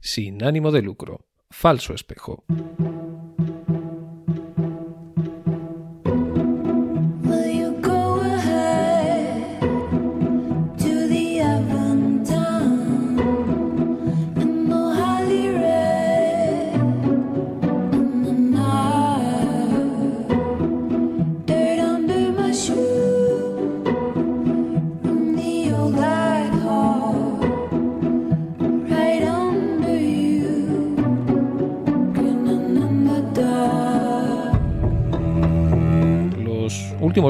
Sin ánimo de lucro, falso espejo.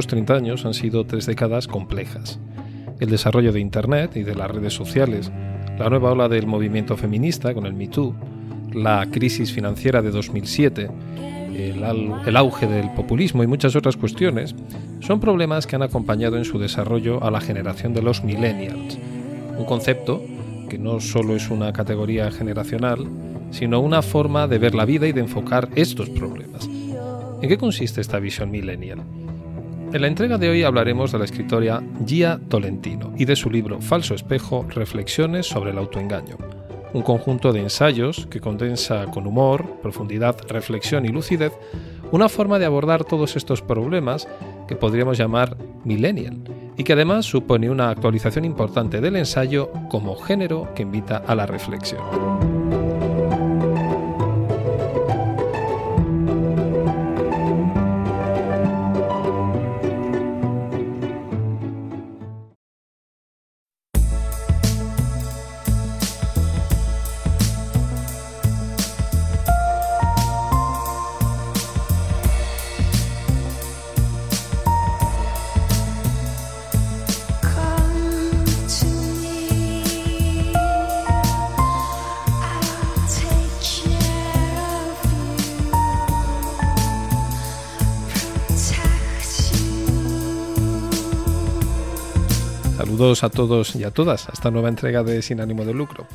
Últimos 30 años han sido tres décadas complejas. El desarrollo de Internet y de las redes sociales, la nueva ola del movimiento feminista con el Me Too, la crisis financiera de 2007, el, el, auge del populismo y muchas otras cuestiones, son problemas que han acompañado en su desarrollo a la generación de los millennials, un concepto que no solo es una categoría generacional, sino una forma de ver la vida y de enfocar estos problemas. ¿En qué consiste esta visión millennial? En la entrega de hoy hablaremos de la escritora Gia Tolentino y de su libro Falso Espejo, Reflexiones sobre el autoengaño, un conjunto de ensayos que condensa con humor, profundidad, reflexión y lucidez una forma de abordar todos estos problemas que podríamos llamar millennial y que además supone una actualización importante del ensayo como género que invita a la reflexión. Saludos a todos y a todas a esta nueva entrega de Sin ánimo de lucro.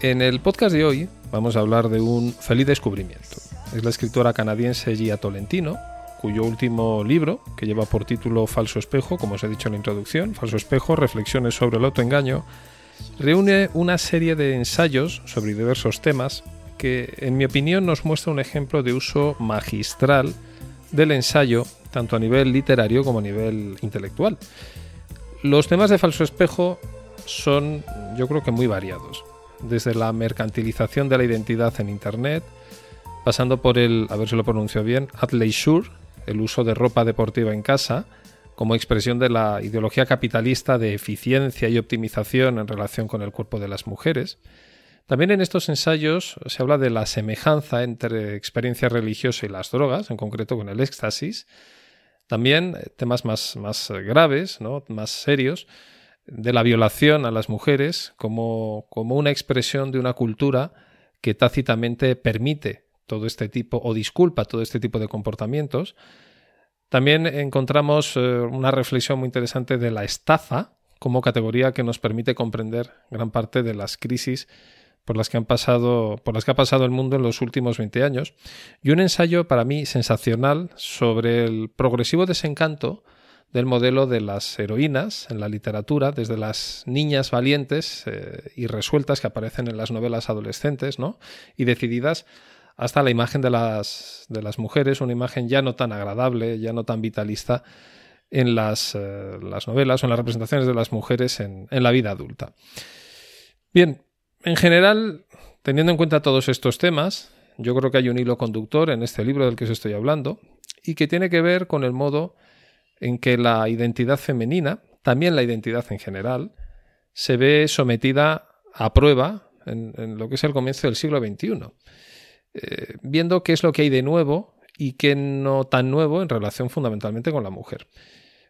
En el podcast de hoy vamos a hablar de un feliz descubrimiento. Es la escritora canadiense Gia Tolentino, cuyo último libro, que lleva por título Falso Espejo, como os he dicho en la introducción, Falso Espejo, Reflexiones sobre el autoengaño, reúne una serie de ensayos sobre diversos temas que, en mi opinión, nos muestra un ejemplo de uso magistral del ensayo, tanto a nivel literario como a nivel intelectual. Los temas de falso espejo son, yo creo que muy variados. Desde la mercantilización de la identidad en Internet, pasando por el, a ver si lo pronuncio bien, athleisure, el uso de ropa deportiva en casa, como expresión de la ideología capitalista de eficiencia y optimización en relación con el cuerpo de las mujeres. También en estos ensayos se habla de la semejanza entre experiencia religiosa y las drogas, en concreto con el éxtasis, también eh, temas más, más eh, graves, ¿no? más serios, de la violación a las mujeres como, como una expresión de una cultura que tácitamente permite todo este tipo o disculpa todo este tipo de comportamientos. También encontramos eh, una reflexión muy interesante de la estafa como categoría que nos permite comprender gran parte de las crisis por las que han pasado, por las que ha pasado el mundo en los últimos 20 años, y un ensayo para mí sensacional sobre el progresivo desencanto del modelo de las heroínas en la literatura, desde las niñas valientes eh, y resueltas que aparecen en las novelas adolescentes, ¿no? y decididas, hasta la imagen de las, de las mujeres, una imagen ya no tan agradable, ya no tan vitalista en las, eh, las novelas o en las representaciones de las mujeres en, en la vida adulta. Bien, en general, teniendo en cuenta todos estos temas, yo creo que hay un hilo conductor en este libro del que os estoy hablando y que tiene que ver con el modo en que la identidad femenina, también la identidad en general, se ve sometida a prueba en, lo que es el comienzo del siglo XXI, eh, viendo qué es lo que hay de nuevo y qué no tan nuevo en relación fundamentalmente con la mujer.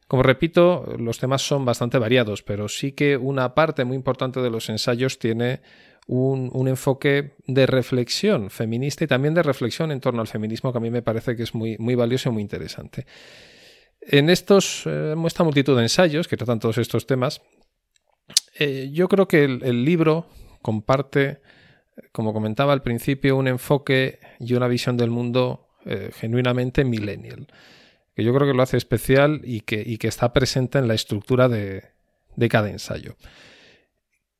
Como repito, los temas son bastante variados, pero sí que una parte muy importante de los ensayos tiene un, enfoque de reflexión feminista y también de reflexión en torno al feminismo que a mí me parece que es muy, valioso y muy interesante. En estos, eh, esta multitud de ensayos que tratan todos estos temas, eh, yo creo que el, libro comparte, como comentaba al principio, un enfoque y una visión del mundo eh, genuinamente millennial, que yo creo que lo hace especial y que, está presente en la estructura de, cada ensayo.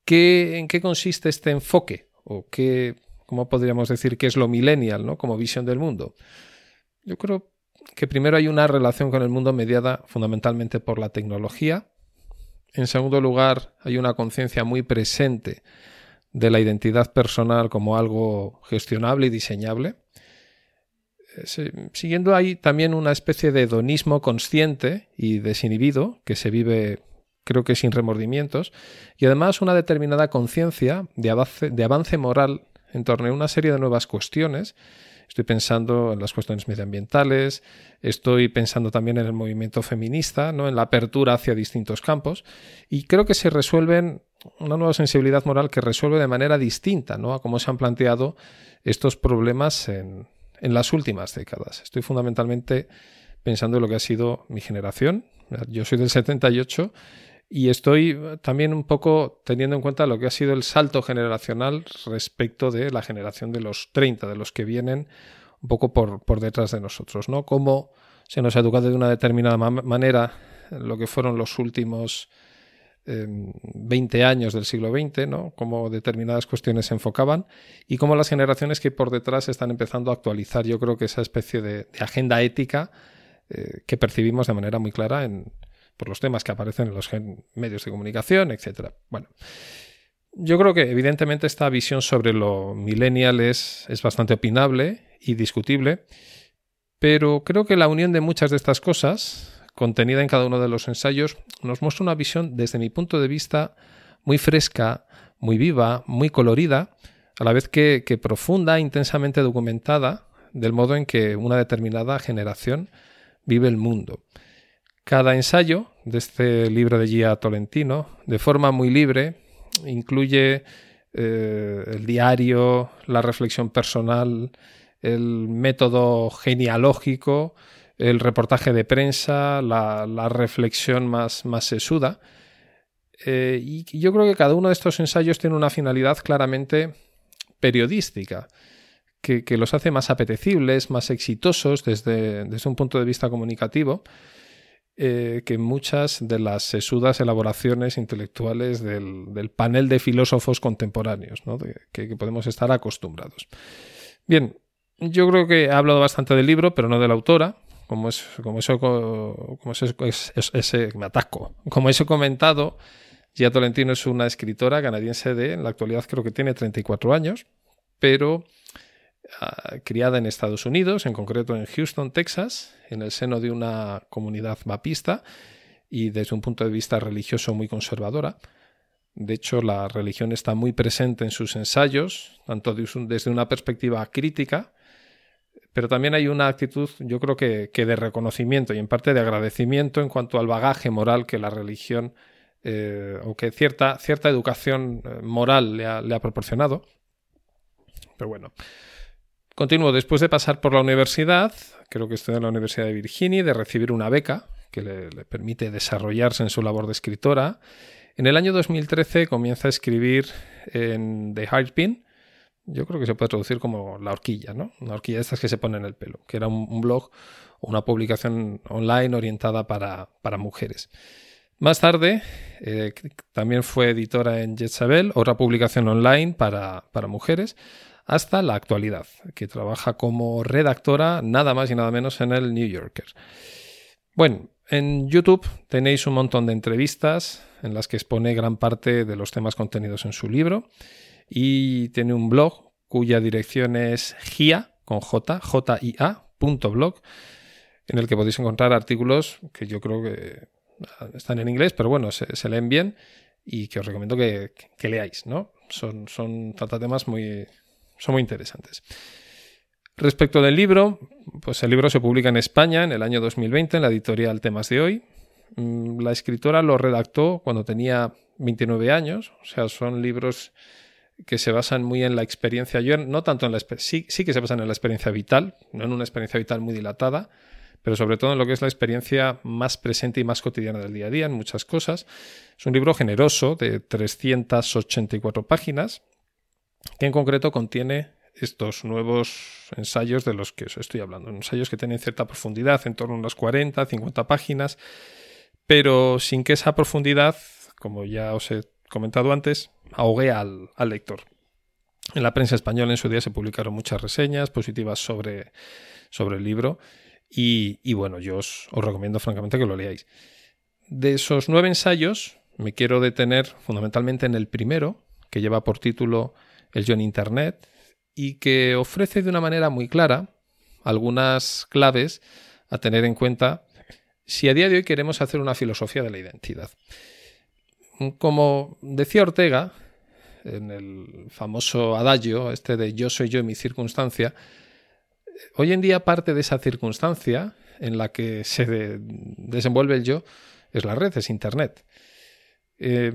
¿En qué consiste este enfoque? ¿O qué, cómo podríamos decir que es lo millennial, ¿no? como visión del mundo? Yo creo que primero hay una relación con el mundo mediada fundamentalmente por la tecnología. En segundo lugar, hay una conciencia muy presente de la identidad personal como algo gestionable y diseñable. Siguiendo ahí también una especie de hedonismo consciente y desinhibido que se vive creo que sin remordimientos, y además una determinada conciencia de avance, de avance moral en torno a una serie de nuevas cuestiones. Estoy pensando en las cuestiones medioambientales, estoy pensando también en el movimiento feminista, ¿no? en la apertura hacia distintos campos, y creo que se resuelven una nueva sensibilidad moral que resuelve de manera distinta ¿no? a cómo se han planteado estos problemas en, en las últimas décadas. Estoy fundamentalmente pensando en lo que ha sido mi generación. Yo soy del 78 y estoy también un poco teniendo en cuenta lo que ha sido el salto generacional respecto de la generación de los 30, de los que vienen un poco por, detrás de nosotros, ¿no? Cómo se nos ha educado de una determinada manera lo que fueron los últimos 20 em, años del siglo XX, ¿no? Cómo determinadas cuestiones se enfocaban y cómo las generaciones que por detrás están empezando a actualizar, yo creo que esa especie de, agenda ética eh, que percibimos de manera muy clara en, por los temas que aparecen en los medios de comunicación, etc. Bueno, yo creo que evidentemente esta visión sobre lo millennial es bastante opinable y discutible, pero creo que la unión de muchas de estas cosas, contenida en cada uno de los ensayos, nos muestra una visión, desde mi punto de vista, muy fresca, muy viva, muy colorida, a la vez que, profunda, intensamente documentada, del modo en que una determinada generación vive el mundo. Cada ensayo de este libro de Gia Tolentino, de forma muy libre, incluye eh, el diario, la reflexión personal, el método genealógico, el reportaje de prensa, la, reflexión más, sesuda. Eh, y yo creo que cada uno de estos ensayos tiene una finalidad claramente periodística, que, los hace más apetecibles, más exitosos desde, un punto de vista comunicativo eh, que muchas de las sesudas elaboraciones intelectuales del, panel de filósofos contemporáneos, ¿no? que, podemos estar acostumbrados. Bien, yo creo que he hablado bastante del libro, pero no de la autora. Como es, como eso, como ese, me ataco. Como eso he comentado, Gia Tolentino es una escritora canadiense de, en la actualidad creo que tiene 34 años, pero Ah, criada en Estados Unidos, en concreto en Houston, Texas, en el seno de una comunidad baptista y desde un punto de vista religioso muy conservadora. De hecho, la religión está muy presente en sus ensayos, tanto desde una perspectiva crítica, pero también hay una actitud, yo creo que, de reconocimiento y en parte de agradecimiento en cuanto al bagaje moral que la religión eh, o que cierta, cierta educación eh, moral le ha, proporcionado. Pero bueno, Continúo, después de pasar por la universidad, creo que estoy en la Universidad de Virginia, de recibir una beca que le, permite desarrollarse en su labor de escritora. En el año 2013 comienza a escribir en The Heartpin, yo creo que se puede traducir como la horquilla, ¿no? Una horquilla de estas que se pone en el pelo, que era un, blog una publicación online orientada para, mujeres. Más tarde, eh, también fue editora en Jezabel, otra publicación online para, para mujeres hasta la actualidad, que trabaja como redactora nada más y nada menos en el New Yorker. Bueno, en YouTube tenéis un montón de entrevistas en las que expone gran parte de los temas contenidos en su libro y tiene un blog cuya dirección es gia con j, j -I -A, blog, en el que podéis encontrar artículos que yo creo que están en inglés, pero bueno, se, leen bien y que os recomiendo que, leáis, ¿no? Son, son temas muy, son muy interesantes. Respecto del libro, pues el libro se publica en España en el año 2020 en la editorial Temas de Hoy. Mm, la escritora lo redactó cuando tenía 29 años, o sea, son libros que se basan muy en la experiencia, yo no tanto en la sí, sí que se basan en la experiencia vital, no en una experiencia vital muy dilatada, pero sobre todo en lo que es la experiencia más presente y más cotidiana del día a día, en muchas cosas. Es un libro generoso de 384 páginas, que en concreto contiene estos nuevos ensayos de los que os estoy hablando, ensayos que tienen cierta profundidad, en torno a unas 40, 50 páginas, pero sin que esa profundidad, como ya os he comentado antes, ahogué al, lector. En la prensa española en su día se publicaron muchas reseñas positivas sobre, el libro y, bueno, yo os, recomiendo francamente que lo leáis. De esos nueve ensayos me quiero detener fundamentalmente en el primero, que lleva por título El yo en Internet y que ofrece de una manera muy clara algunas claves a tener en cuenta si a día de hoy queremos hacer una filosofía de la identidad. Como decía Ortega, en el famoso adagio, este de yo soy yo en mi circunstancia, hoy en día parte de esa circunstancia en la que se desenvuelve el yo es la red, es Internet. Eh,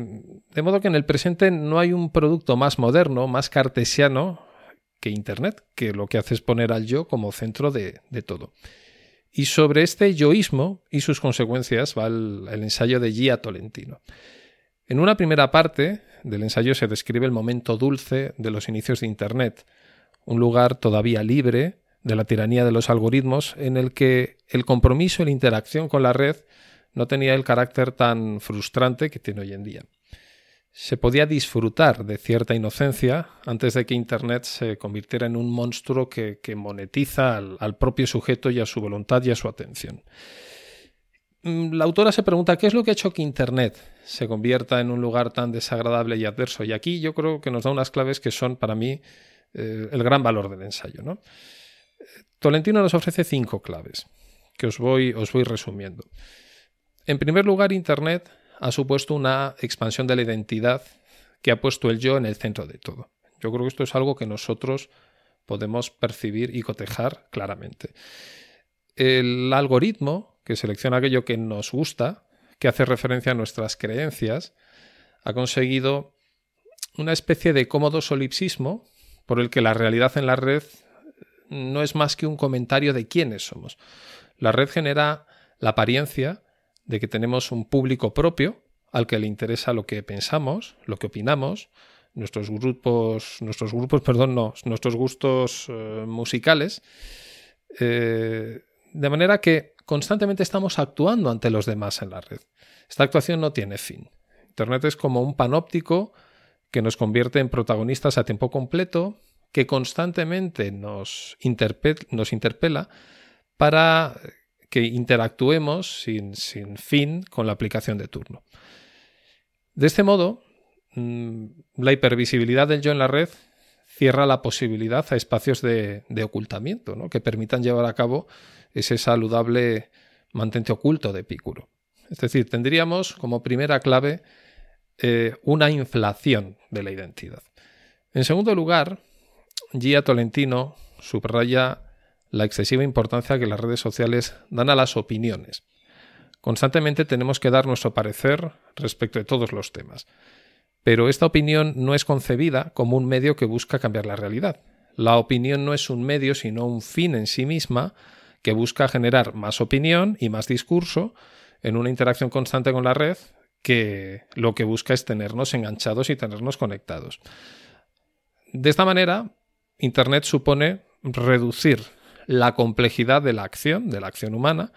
de modo que en el presente no hay un producto más moderno, más cartesiano que Internet, que lo que hace es poner al yo como centro de, todo. Y sobre este yoísmo y sus consecuencias va el, el ensayo de Gia Tolentino. En una primera parte del ensayo se describe el momento dulce de los inicios de Internet, un lugar todavía libre de la tiranía de los algoritmos en el que el compromiso y la interacción con la red no tenía el carácter tan frustrante que tiene hoy en día. Se podía disfrutar de cierta inocencia antes de que Internet se convirtiera en un monstruo que, monetiza al propio sujeto y a su voluntad y a su atención. Mm, la autora se pregunta qué es lo que ha hecho que Internet se convierta en un lugar tan desagradable y adverso. Y aquí yo creo que nos da unas claves que son para mí eh, el gran valor del ensayo. Tolentino nos ofrece cinco claves que os voy, os voy resumiendo. En primer lugar, Internet ha supuesto una expansión de la identidad que ha puesto el yo en el centro de todo. Yo creo que esto es algo que nosotros podemos percibir y cotejar claramente. El algoritmo que selecciona aquello que nos gusta, que hace referencia a nuestras creencias, ha conseguido una especie de cómodo solipsismo por el que la realidad en la red no es más que un comentario de quiénes somos. La red genera la apariencia de que tenemos un público propio al que le interesa lo que pensamos, lo que opinamos, nuestros grupos, nuestros grupos, perdón, no, nuestros gustos eh, musicales, eh, de manera que constantemente estamos actuando ante los demás en la red. Esta actuación no tiene fin. Internet es como un panóptico que nos convierte en protagonistas a tiempo completo, que constantemente nos, interpela para que interactuemos sin, sin, fin con la aplicación de turno. De este modo, mm, la hipervisibilidad del yo en la red cierra la posibilidad a espacios de, ocultamiento ¿no? que permitan llevar a cabo ese saludable mantente oculto de Epicuro. Es decir, tendríamos como primera clave eh, una inflación de la identidad. En segundo lugar, Gia Tolentino subraya la excesiva importancia que las redes sociales dan a las opiniones. Constantemente tenemos que dar nuestro parecer respecto de todos los temas. Pero esta opinión no es concebida como un medio que busca cambiar la realidad. La opinión no es un medio, sino un fin en sí misma que busca generar más opinión y más discurso en una interacción constante con la red que lo que busca es tenernos enganchados y tenernos conectados. De esta manera, Internet supone reducir la complejidad de la acción, de la acción humana,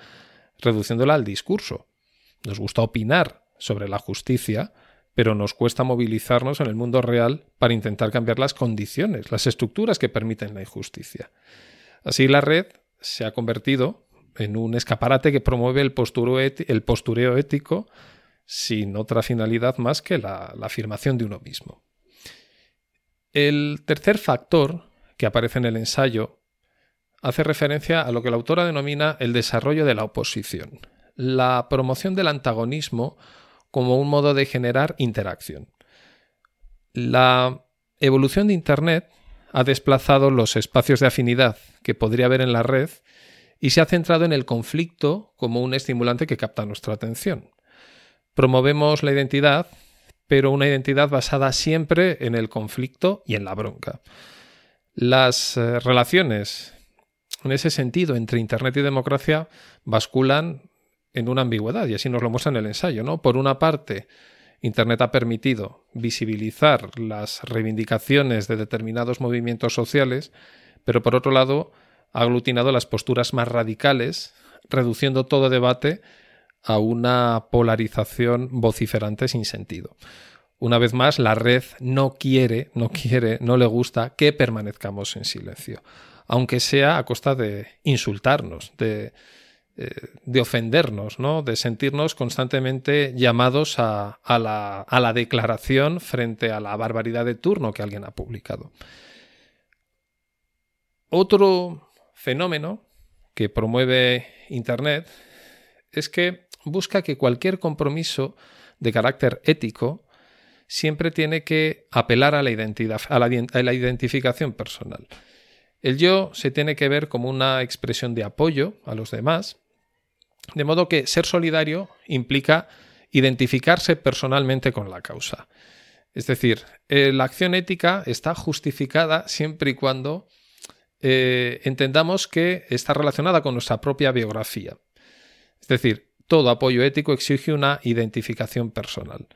reduciéndola al discurso. Nos gusta opinar sobre la justicia, pero nos cuesta movilizarnos en el mundo real para intentar cambiar las condiciones, las estructuras que permiten la injusticia. Así la red se ha convertido en un escaparate que promueve el, postureo, ético sin otra finalidad más que la, la afirmación de uno mismo. El tercer factor que aparece en el ensayo hace referencia a lo que la autora denomina el desarrollo de la oposición, la promoción del antagonismo como un modo de generar interacción. La evolución de Internet ha desplazado los espacios de afinidad que podría haber en la red y se ha centrado en el conflicto como un estimulante que capta nuestra atención. Promovemos la identidad, pero una identidad basada siempre en el conflicto y en la bronca. Las eh, relaciones, en ese sentido, entre Internet y democracia basculan en una ambigüedad, y así nos lo muestra en el ensayo. ¿no? Por una parte, Internet ha permitido visibilizar las reivindicaciones de determinados movimientos sociales, pero por otro lado, ha aglutinado las posturas más radicales, reduciendo todo debate a una polarización vociferante sin sentido. Una vez más, la red no quiere, no quiere, no le gusta que permanezcamos en silencio, aunque sea a costa de insultarnos, de, de ofendernos, ¿no? de sentirnos constantemente llamados a, la, a la declaración frente a la barbaridad de turno que alguien ha publicado. Otro fenómeno que promueve Internet es que busca que cualquier compromiso de carácter ético siempre tiene que apelar a la, identidad, a la, identificación personal. El yo se tiene que ver como una expresión de apoyo a los demás, de modo que ser solidario implica identificarse personalmente con la causa. Es decir, eh, la acción ética está justificada siempre y cuando eh, entendamos que está relacionada con nuestra propia biografía. Es decir, todo apoyo ético exige una identificación personal.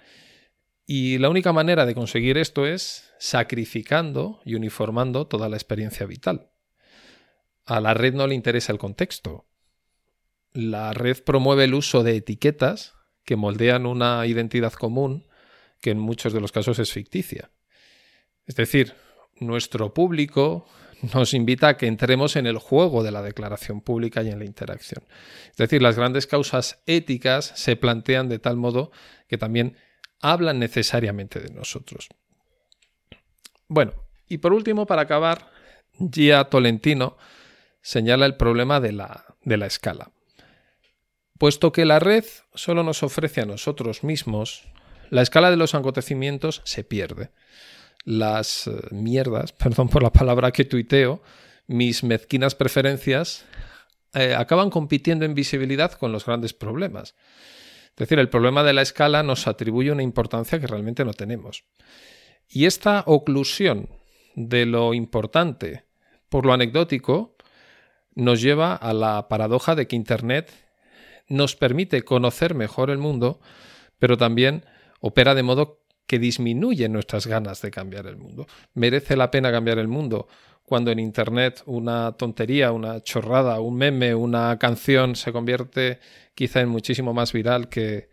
Y la única manera de conseguir esto es sacrificando y uniformando toda la experiencia vital. A la red no le interesa el contexto. La red promueve el uso de etiquetas que moldean una identidad común que en muchos de los casos es ficticia. Es decir, nuestro público nos invita a que entremos en el juego de la declaración pública y en la interacción. Es decir, las grandes causas éticas se plantean de tal modo que también hablan necesariamente de nosotros. Bueno, y por último, para acabar, Gia Tolentino señala el problema de la, de la escala. Puesto que la red solo nos ofrece a nosotros mismos, la escala de los acontecimientos se pierde las eh, mierdas, perdón por la palabra que tuiteo, mis mezquinas preferencias, eh, acaban compitiendo en visibilidad con los grandes problemas. Es decir, el problema de la escala nos atribuye una importancia que realmente no tenemos. Y esta oclusión de lo importante por lo anecdótico nos lleva a la paradoja de que Internet nos permite conocer mejor el mundo, pero también opera de modo que disminuye nuestras ganas de cambiar el mundo. ¿Merece la pena cambiar el mundo cuando en Internet una tontería, una chorrada, un meme, una canción se convierte quizá en muchísimo más viral que,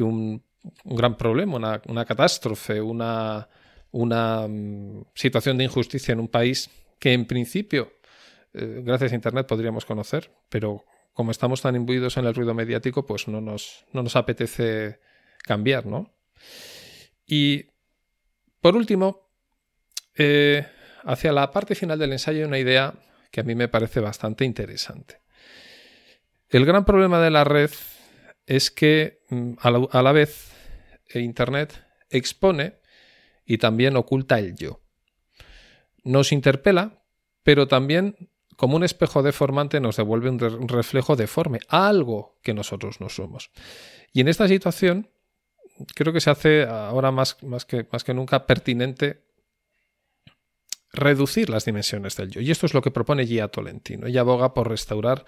un, gran problema, una, catástrofe, una, mm, situación de injusticia en un país que en principio, eh, gracias a Internet, podríamos conocer, pero como estamos tan imbuidos en el ruido mediático, pues no nos, no nos apetece cambiar, ¿no? Y por último, eh, hacia la parte final del ensayo hay una idea que a mí me parece bastante interesante. El gran problema de la red es que mm, a la, vez Internet expone y también oculta el yo. Nos interpela, pero también como un espejo deformante nos devuelve un reflejo deforme, algo que nosotros no somos. Y en esta situación creo que se hace ahora más, que, más que nunca pertinente reducir las dimensiones del yo. Y esto es lo que propone Gia Tolentino. Ella aboga por restaurar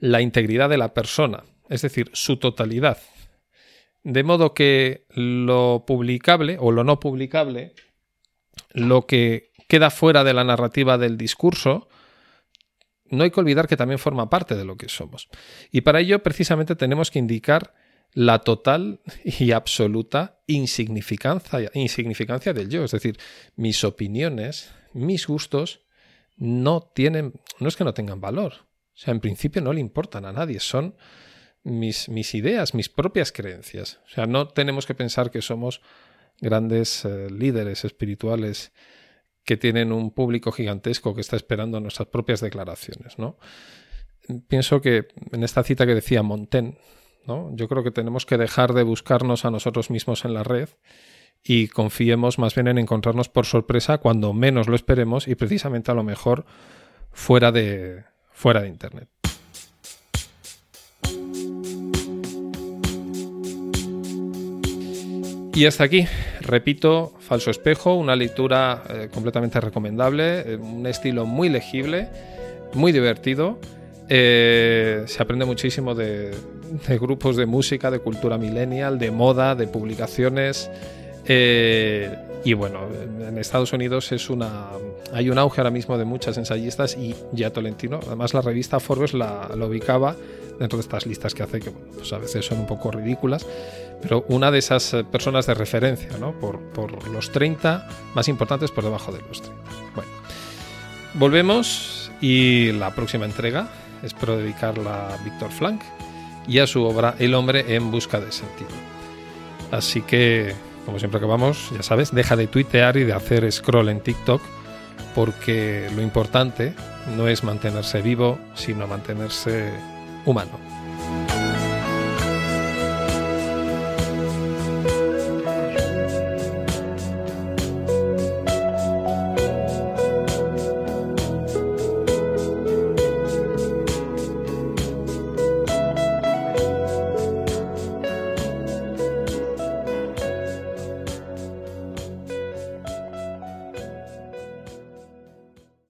la integridad de la persona, es decir, su totalidad. De modo que lo publicable o lo no publicable, lo que queda fuera de la narrativa del discurso, no hay que olvidar que también forma parte de lo que somos. Y para ello precisamente tenemos que indicar la total y absoluta insignificancia, insignificancia del yo. Es decir, mis opiniones, mis gustos, no tienen, no es que no tengan valor. O sea, en principio no le importan a nadie, son mis, mis ideas, mis propias creencias. O sea, no tenemos que pensar que somos grandes eh, líderes espirituales que tienen un público gigantesco que está esperando nuestras propias declaraciones, ¿no? Pienso que en esta cita que decía Montaigne, yo creo que tenemos que dejar de buscarnos a nosotros mismos en la red y confiemos más bien en encontrarnos por sorpresa cuando menos lo esperemos y precisamente a lo mejor fuera de, fuera de Internet. Y hasta aquí, repito, Falso Espejo, una lectura eh, completamente recomendable, eh, un estilo muy legible, muy divertido. Eh, se aprende muchísimo de, grupos de música, de cultura millennial, de moda, de publicaciones. Y bueno, en Estados Unidos es una, hay un auge ahora mismo de muchas ensayistas y ya Tolentino, además la revista Forbes la, ubicaba dentro de estas listas que hace que pues a veces son un poco ridículas, pero una de esas eh, personas de referencia, ¿no? Por, los 30 más importantes por debajo de los 30. Bueno, volvemos y la próxima entrega espero dedicarla a Víctor Flank y a su obra El hombre en busca de sentido. Así que, como siempre acabamos, ya sabes, deja de tuitear y de hacer scroll en TikTok porque lo importante no es mantenerse vivo, sino mantenerse humano.